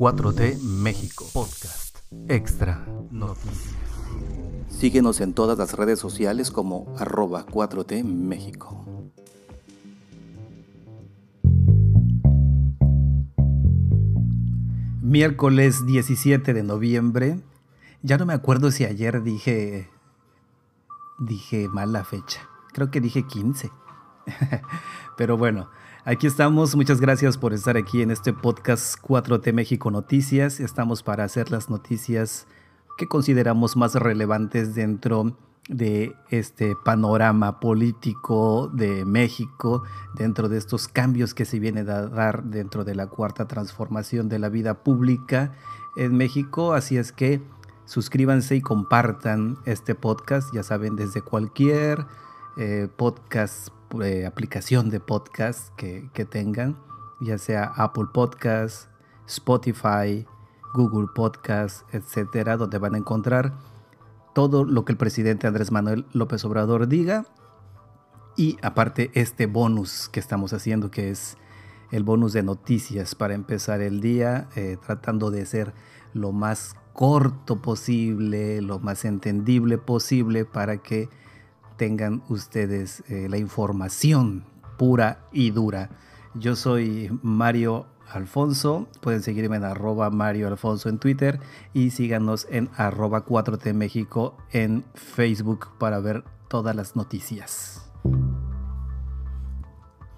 4T México Podcast Extra Noticias. Síguenos en todas las redes sociales como arroba 4T México. Miércoles 17 de noviembre. Ya no me acuerdo si ayer dije dije mal la fecha. Creo que dije 15. Pero bueno, aquí estamos. Muchas gracias por estar aquí en este podcast 4T México Noticias. Estamos para hacer las noticias que consideramos más relevantes dentro de este panorama político de México, dentro de estos cambios que se vienen a dar dentro de la cuarta transformación de la vida pública en México. Así es que suscríbanse y compartan este podcast, ya saben, desde cualquier eh, podcast, eh, aplicación de podcast que, tengan, ya sea Apple Podcast, Spotify, Google Podcast, etcétera, donde van a encontrar todo lo que el presidente Andrés Manuel López Obrador diga. Y aparte este bonus que estamos haciendo que es el bonus de noticias para empezar el día eh, tratando de ser lo más corto posible, lo más entendible posible para que tengan ustedes eh, la información pura y dura. Yo soy Mario Alfonso, pueden seguirme en arroba Mario Alfonso en Twitter y síganos en arroba 4T México en Facebook para ver todas las noticias.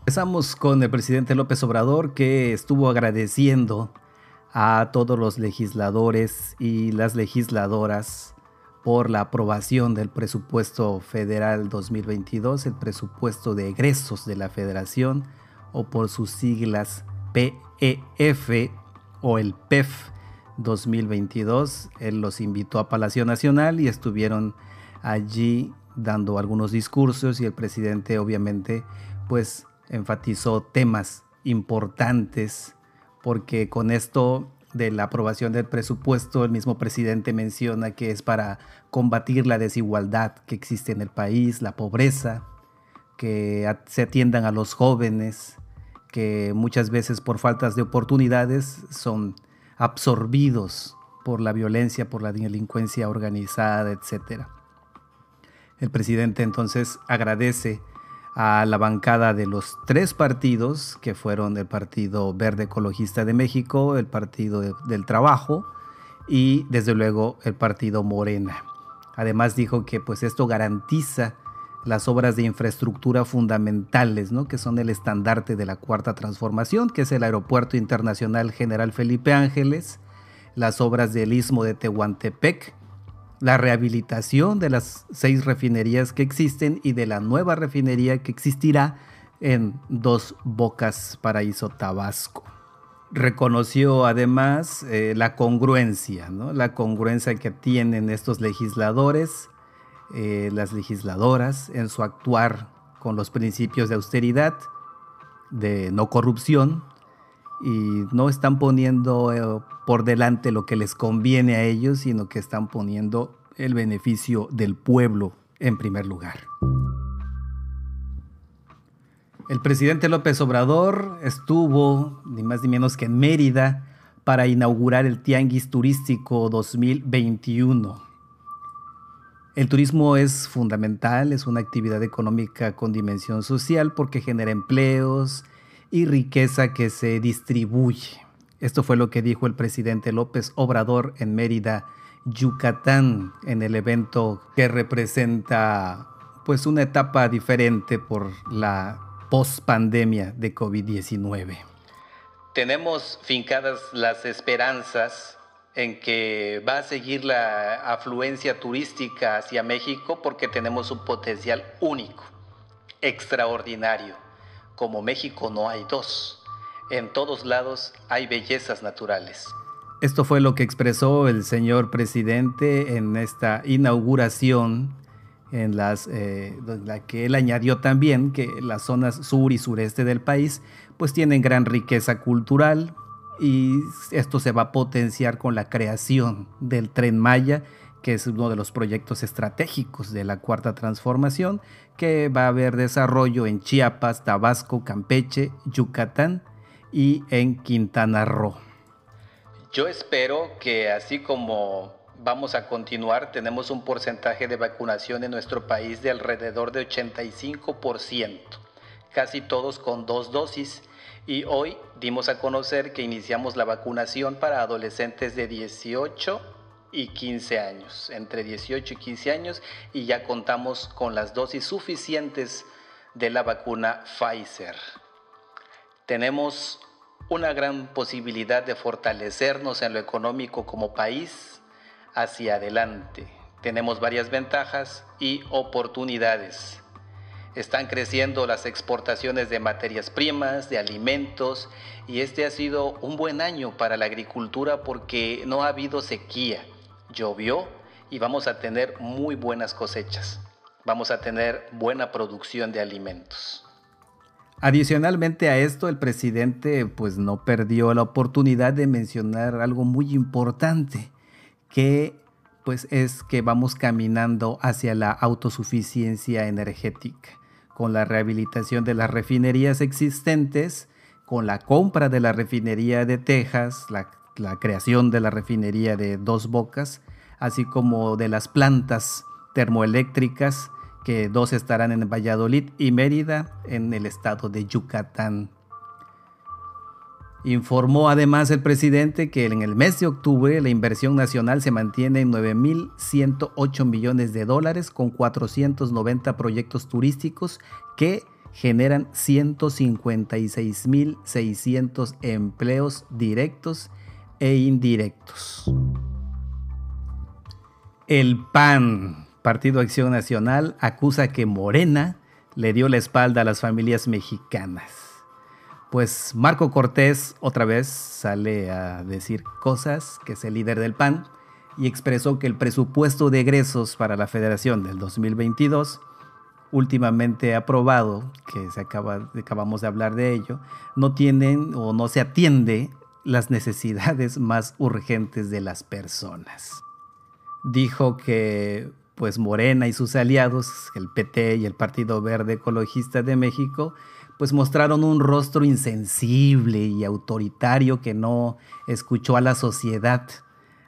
Empezamos con el presidente López Obrador que estuvo agradeciendo a todos los legisladores y las legisladoras por la aprobación del presupuesto federal 2022, el presupuesto de egresos de la federación o por sus siglas PEF o el PEF 2022. Él los invitó a Palacio Nacional y estuvieron allí dando algunos discursos y el presidente obviamente pues enfatizó temas importantes porque con esto de la aprobación del presupuesto, el mismo presidente menciona que es para combatir la desigualdad que existe en el país, la pobreza, que se atiendan a los jóvenes, que muchas veces por faltas de oportunidades son absorbidos por la violencia, por la delincuencia organizada, etc. El presidente entonces agradece a la bancada de los tres partidos, que fueron el Partido Verde Ecologista de México, el Partido del Trabajo y desde luego el Partido Morena. Además dijo que pues esto garantiza las obras de infraestructura fundamentales, ¿no? que son el estandarte de la cuarta transformación, que es el Aeropuerto Internacional General Felipe Ángeles, las obras del Istmo de Tehuantepec, la rehabilitación de las seis refinerías que existen y de la nueva refinería que existirá en Dos Bocas, Paraíso Tabasco. Reconoció además eh, la congruencia, la congruencia que tienen estos legisladores, eh, las legisladoras en su actuar con los principios de austeridad, de no corrupción, y no están poniendo eh, por delante lo que les conviene a ellos, sino que están poniendo el beneficio del pueblo en primer lugar. El presidente López Obrador estuvo ni más ni menos que en Mérida para inaugurar el Tianguis Turístico 2021. El turismo es fundamental, es una actividad económica con dimensión social porque genera empleos, y riqueza que se distribuye. Esto fue lo que dijo el presidente López Obrador en Mérida, Yucatán, en el evento que representa pues una etapa diferente por la post-pandemia de COVID-19. Tenemos fincadas las esperanzas en que va a seguir la afluencia turística hacia México porque tenemos un potencial único, extraordinario como México no hay dos. En todos lados hay bellezas naturales. Esto fue lo que expresó el señor presidente en esta inauguración, en eh, la que él añadió también que las zonas sur y sureste del país pues tienen gran riqueza cultural y esto se va a potenciar con la creación del tren Maya que es uno de los proyectos estratégicos de la cuarta transformación, que va a haber desarrollo en Chiapas, Tabasco, Campeche, Yucatán y en Quintana Roo. Yo espero que así como vamos a continuar, tenemos un porcentaje de vacunación en nuestro país de alrededor de 85%, casi todos con dos dosis. Y hoy dimos a conocer que iniciamos la vacunación para adolescentes de 18 y 15 años, entre 18 y 15 años, y ya contamos con las dosis suficientes de la vacuna Pfizer. Tenemos una gran posibilidad de fortalecernos en lo económico como país hacia adelante. Tenemos varias ventajas y oportunidades. Están creciendo las exportaciones de materias primas, de alimentos, y este ha sido un buen año para la agricultura porque no ha habido sequía. Llovió y vamos a tener muy buenas cosechas. Vamos a tener buena producción de alimentos. Adicionalmente a esto, el presidente pues no perdió la oportunidad de mencionar algo muy importante, que pues es que vamos caminando hacia la autosuficiencia energética, con la rehabilitación de las refinerías existentes, con la compra de la refinería de Texas, la, la creación de la refinería de Dos Bocas, así como de las plantas termoeléctricas que dos estarán en Valladolid y Mérida en el estado de Yucatán. Informó además el presidente que en el mes de octubre la inversión nacional se mantiene en 9.108 millones de dólares con 490 proyectos turísticos que generan 156.600 empleos directos e indirectos. El PAN Partido Acción Nacional acusa que Morena le dio la espalda a las familias mexicanas. Pues Marco Cortés otra vez sale a decir cosas, que es el líder del PAN, y expresó que el presupuesto de egresos para la federación del 2022, últimamente aprobado, que se acaba, acabamos de hablar de ello, no tienen o no se atiende las necesidades más urgentes de las personas. Dijo que pues Morena y sus aliados, el PT y el Partido Verde Ecologista de México, pues mostraron un rostro insensible y autoritario que no escuchó a la sociedad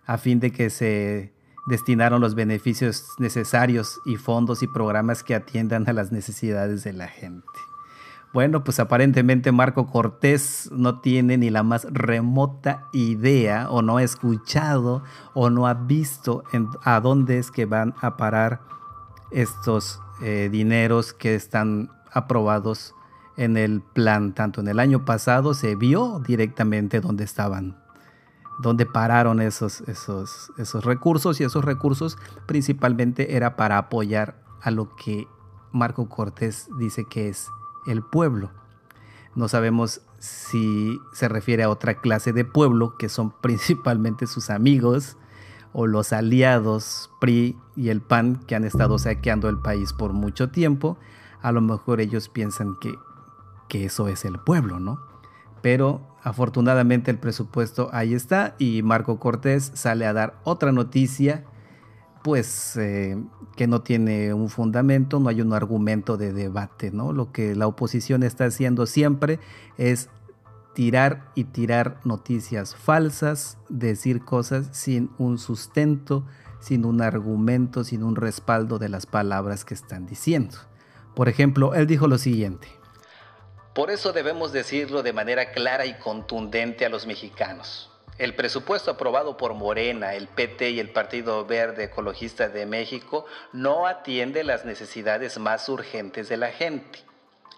a fin de que se destinaron los beneficios necesarios y fondos y programas que atiendan a las necesidades de la gente. Bueno, pues aparentemente Marco Cortés no tiene ni la más remota idea o no ha escuchado o no ha visto a dónde es que van a parar estos eh, dineros que están aprobados en el plan. Tanto en el año pasado se vio directamente dónde estaban, dónde pararon esos, esos, esos recursos y esos recursos principalmente era para apoyar a lo que Marco Cortés dice que es el pueblo. No sabemos si se refiere a otra clase de pueblo, que son principalmente sus amigos o los aliados PRI y el PAN que han estado saqueando el país por mucho tiempo. A lo mejor ellos piensan que, que eso es el pueblo, ¿no? Pero afortunadamente el presupuesto ahí está y Marco Cortés sale a dar otra noticia pues eh, que no tiene un fundamento, no hay un argumento de debate, ¿no? Lo que la oposición está haciendo siempre es tirar y tirar noticias falsas, decir cosas sin un sustento, sin un argumento, sin un respaldo de las palabras que están diciendo. Por ejemplo, él dijo lo siguiente. Por eso debemos decirlo de manera clara y contundente a los mexicanos. El presupuesto aprobado por Morena, el PT y el Partido Verde Ecologista de México no atiende las necesidades más urgentes de la gente.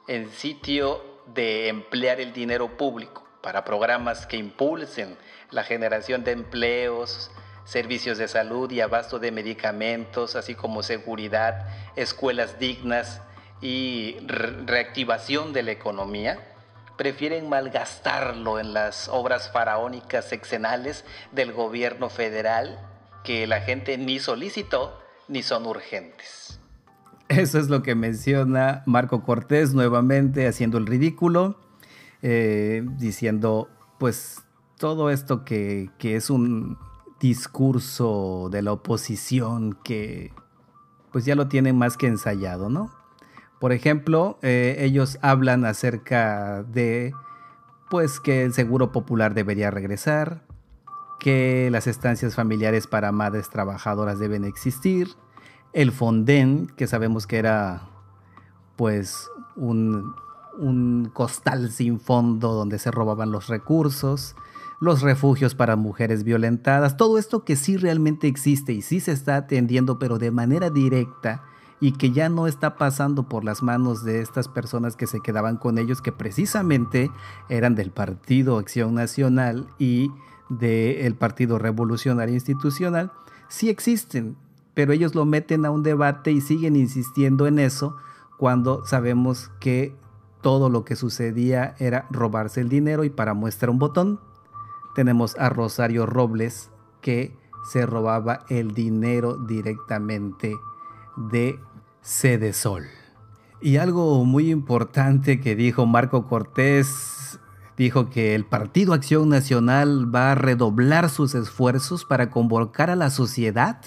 En sitio de emplear el dinero público para programas que impulsen la generación de empleos, servicios de salud y abasto de medicamentos, así como seguridad, escuelas dignas y reactivación de la economía, prefieren malgastarlo en las obras faraónicas sexenales del gobierno federal que la gente ni solicitó ni son urgentes. Eso es lo que menciona Marco Cortés nuevamente haciendo el ridículo, eh, diciendo pues todo esto que, que es un discurso de la oposición que pues ya lo tienen más que ensayado, ¿no? Por ejemplo, eh, ellos hablan acerca de pues que el seguro popular debería regresar, que las estancias familiares para madres trabajadoras deben existir, el Fonden, que sabemos que era pues un, un costal sin fondo donde se robaban los recursos, los refugios para mujeres violentadas, todo esto que sí realmente existe y sí se está atendiendo, pero de manera directa y que ya no está pasando por las manos de estas personas que se quedaban con ellos, que precisamente eran del Partido Acción Nacional y del Partido Revolucionario Institucional, sí existen, pero ellos lo meten a un debate y siguen insistiendo en eso cuando sabemos que todo lo que sucedía era robarse el dinero y para muestra un botón. Tenemos a Rosario Robles que se robaba el dinero directamente de Sede Sol. Y algo muy importante que dijo Marco Cortés, dijo que el Partido Acción Nacional va a redoblar sus esfuerzos para convocar a la sociedad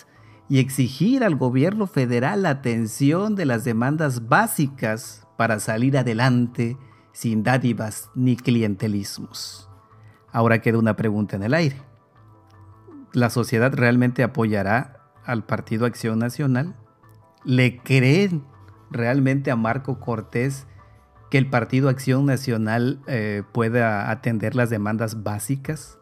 y exigir al gobierno federal la atención de las demandas básicas para salir adelante sin dádivas ni clientelismos. Ahora queda una pregunta en el aire. ¿La sociedad realmente apoyará al Partido Acción Nacional? ¿Le creen realmente a Marco Cortés que el Partido Acción Nacional eh, pueda atender las demandas básicas?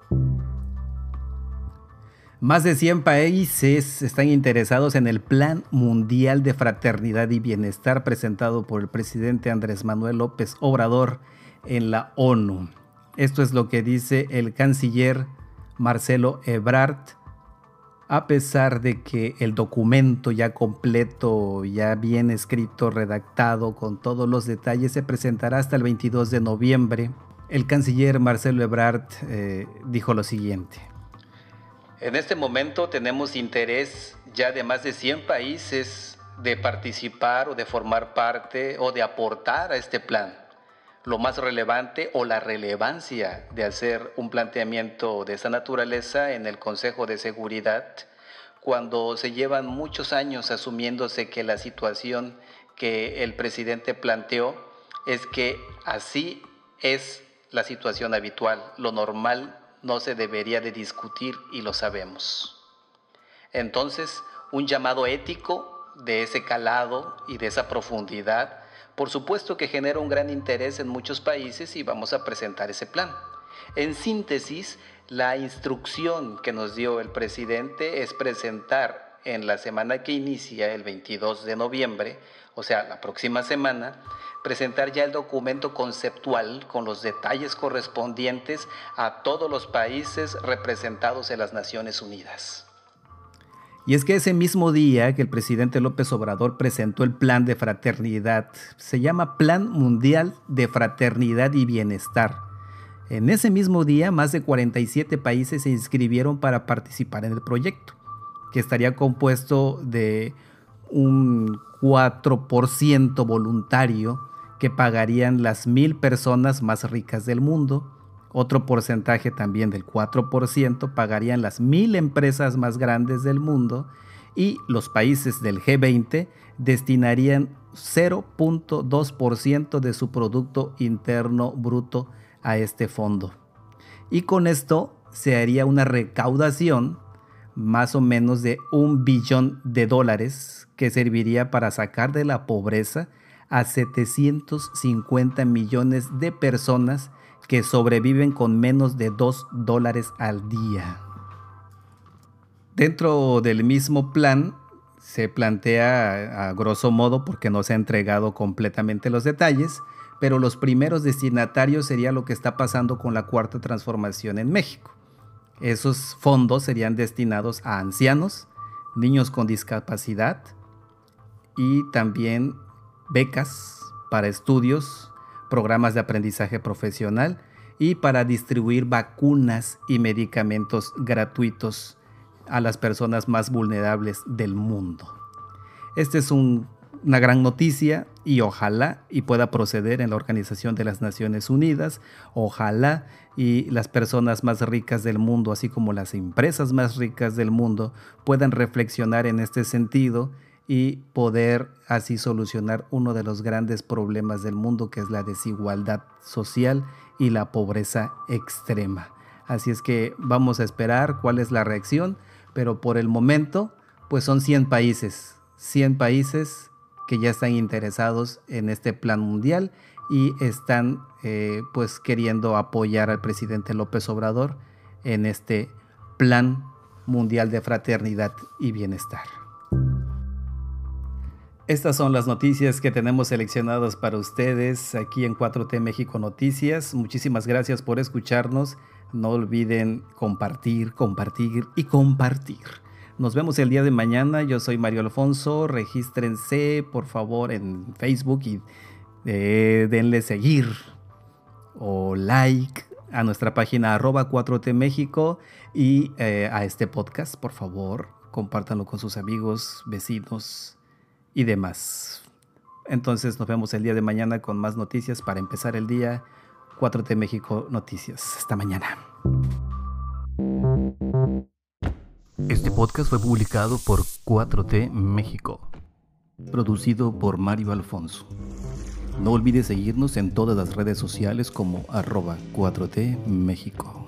Más de 100 países están interesados en el Plan Mundial de Fraternidad y Bienestar presentado por el presidente Andrés Manuel López Obrador en la ONU. Esto es lo que dice el canciller Marcelo Ebrard a pesar de que el documento ya completo, ya bien escrito, redactado, con todos los detalles, se presentará hasta el 22 de noviembre, el canciller Marcelo Ebrard eh, dijo lo siguiente. En este momento tenemos interés ya de más de 100 países de participar o de formar parte o de aportar a este plan. Lo más relevante o la relevancia de hacer un planteamiento de esa naturaleza en el Consejo de Seguridad cuando se llevan muchos años asumiéndose que la situación que el presidente planteó es que así es la situación habitual, lo normal no se debería de discutir y lo sabemos. Entonces, un llamado ético de ese calado y de esa profundidad, por supuesto que genera un gran interés en muchos países y vamos a presentar ese plan. En síntesis, la instrucción que nos dio el presidente es presentar en la semana que inicia el 22 de noviembre, o sea, la próxima semana, presentar ya el documento conceptual con los detalles correspondientes a todos los países representados en las Naciones Unidas. Y es que ese mismo día que el presidente López Obrador presentó el plan de fraternidad, se llama Plan Mundial de Fraternidad y Bienestar. En ese mismo día, más de 47 países se inscribieron para participar en el proyecto, que estaría compuesto de un 4% voluntario que pagarían las mil personas más ricas del mundo. Otro porcentaje también del 4% pagarían las mil empresas más grandes del mundo y los países del G20 destinarían 0.2% de su Producto Interno Bruto a este fondo. Y con esto se haría una recaudación más o menos de un billón de dólares que serviría para sacar de la pobreza a 750 millones de personas que sobreviven con menos de 2 dólares al día. Dentro del mismo plan se plantea a grosso modo, porque no se ha entregado completamente los detalles, pero los primeros destinatarios sería lo que está pasando con la cuarta transformación en México. Esos fondos serían destinados a ancianos, niños con discapacidad y también becas para estudios, programas de aprendizaje profesional y para distribuir vacunas y medicamentos gratuitos a las personas más vulnerables del mundo. Este es un una gran noticia y ojalá y pueda proceder en la Organización de las Naciones Unidas, ojalá y las personas más ricas del mundo, así como las empresas más ricas del mundo, puedan reflexionar en este sentido y poder así solucionar uno de los grandes problemas del mundo, que es la desigualdad social y la pobreza extrema. Así es que vamos a esperar cuál es la reacción, pero por el momento, pues son 100 países, 100 países que ya están interesados en este plan mundial y están eh, pues queriendo apoyar al presidente López Obrador en este plan mundial de fraternidad y bienestar. Estas son las noticias que tenemos seleccionadas para ustedes aquí en 4T México Noticias. Muchísimas gracias por escucharnos. No olviden compartir, compartir y compartir. Nos vemos el día de mañana. Yo soy Mario Alfonso. Regístrense por favor en Facebook y eh, denle seguir o like a nuestra página arroba 4T México y eh, a este podcast, por favor, compártanlo con sus amigos, vecinos y demás. Entonces nos vemos el día de mañana con más noticias para empezar el día 4T México Noticias. Hasta mañana. Este podcast fue publicado por 4T México. Producido por Mario Alfonso. No olvides seguirnos en todas las redes sociales como arroba 4T México.